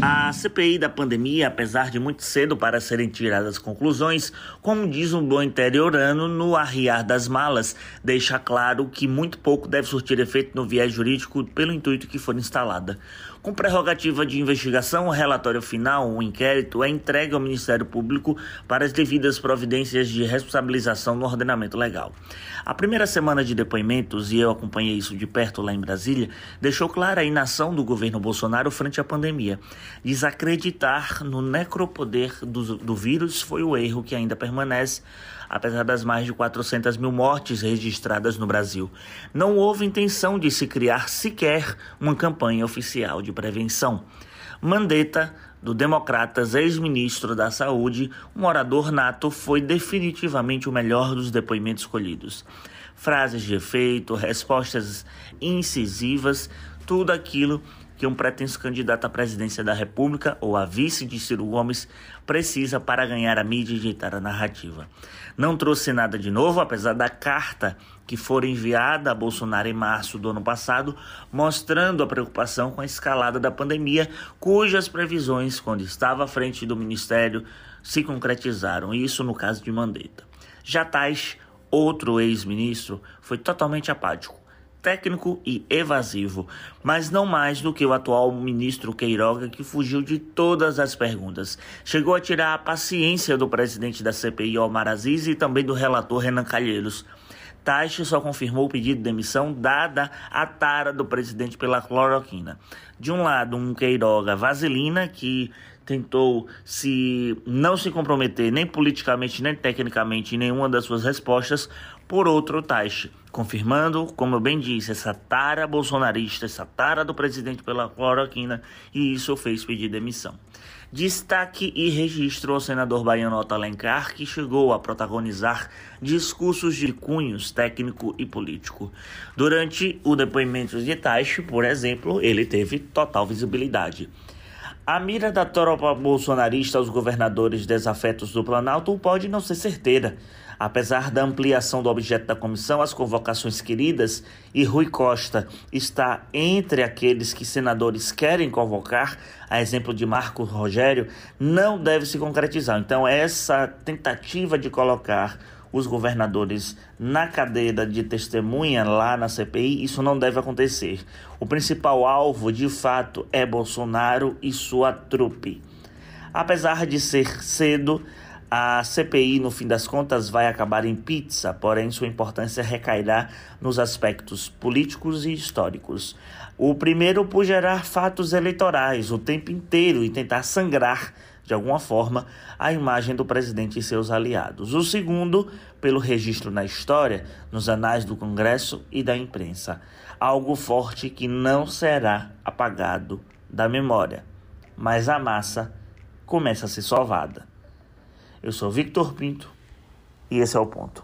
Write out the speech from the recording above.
A CPI da pandemia, apesar de muito cedo para serem tiradas conclusões, como diz um bom interiorano, no arriar das malas, deixa claro que muito pouco deve surtir efeito no viés jurídico pelo intuito que for instalada. Com prerrogativa de investigação, o relatório final, o inquérito, é entregue ao Ministério Público para as devidas providências de responsabilização no ordenamento legal. A primeira semana de depoimentos, e eu acompanhei isso de perto lá em Brasília, deixou clara a inação do governo Bolsonaro frente à pandemia. Desacreditar no necropoder do, do vírus foi o erro que ainda permanece, apesar das mais de 400 mil mortes registradas no Brasil. Não houve intenção de se criar sequer uma campanha oficial de prevenção. Mandetta, do Democratas, ex-ministro da Saúde, um orador nato, foi definitivamente o melhor dos depoimentos escolhidos. Frases de efeito, respostas incisivas, tudo aquilo que um pretenso candidato à presidência da República ou a vice de Ciro Gomes precisa para ganhar a mídia e ditar a narrativa. Não trouxe nada de novo, apesar da carta que foi enviada a Bolsonaro em março do ano passado, mostrando a preocupação com a escalada da pandemia, cujas previsões, quando estava à frente do ministério, se concretizaram, isso no caso de Mandetta. Já Tais, outro ex-ministro, foi totalmente apático técnico e evasivo, mas não mais do que o atual ministro Queiroga, que fugiu de todas as perguntas. Chegou a tirar a paciência do presidente da CPI, Omar Aziz, e também do relator Renan Calheiros. Taixe só confirmou o pedido de demissão dada a tara do presidente pela cloroquina. De um lado, um Queiroga vaselina que tentou se não se comprometer nem politicamente nem tecnicamente em nenhuma das suas respostas, por outro Taixe, confirmando, como eu bem disse, essa tara bolsonarista, essa tara do presidente pela cloroquina, e isso fez pedir demissão. Destaque e registro ao senador baiano Otto Alencar, que chegou a protagonizar discursos de cunhos técnico e político. Durante o depoimento de Taixe, por exemplo, ele teve total visibilidade. A mira da tropa bolsonarista aos governadores desafetos do Planalto pode não ser certeira. Apesar da ampliação do objeto da comissão, as convocações queridas e Rui Costa está entre aqueles que senadores querem convocar, a exemplo de Marco Rogério, não deve se concretizar. Então, essa tentativa de colocar os governadores na cadeira de testemunha lá na CPI, isso não deve acontecer. O principal alvo, de fato, é Bolsonaro e sua trupe. Apesar de ser cedo, a CPI, no fim das contas, vai acabar em pizza, porém sua importância recairá nos aspectos políticos e históricos. O primeiro por gerar fatos eleitorais o tempo inteiro e tentar sangrar de alguma forma, a imagem do presidente e seus aliados. O segundo, pelo registro na história, nos anais do Congresso e da imprensa. Algo forte que não será apagado da memória. Mas a massa começa a ser sovada. Eu sou Victor Pinto e esse é o ponto.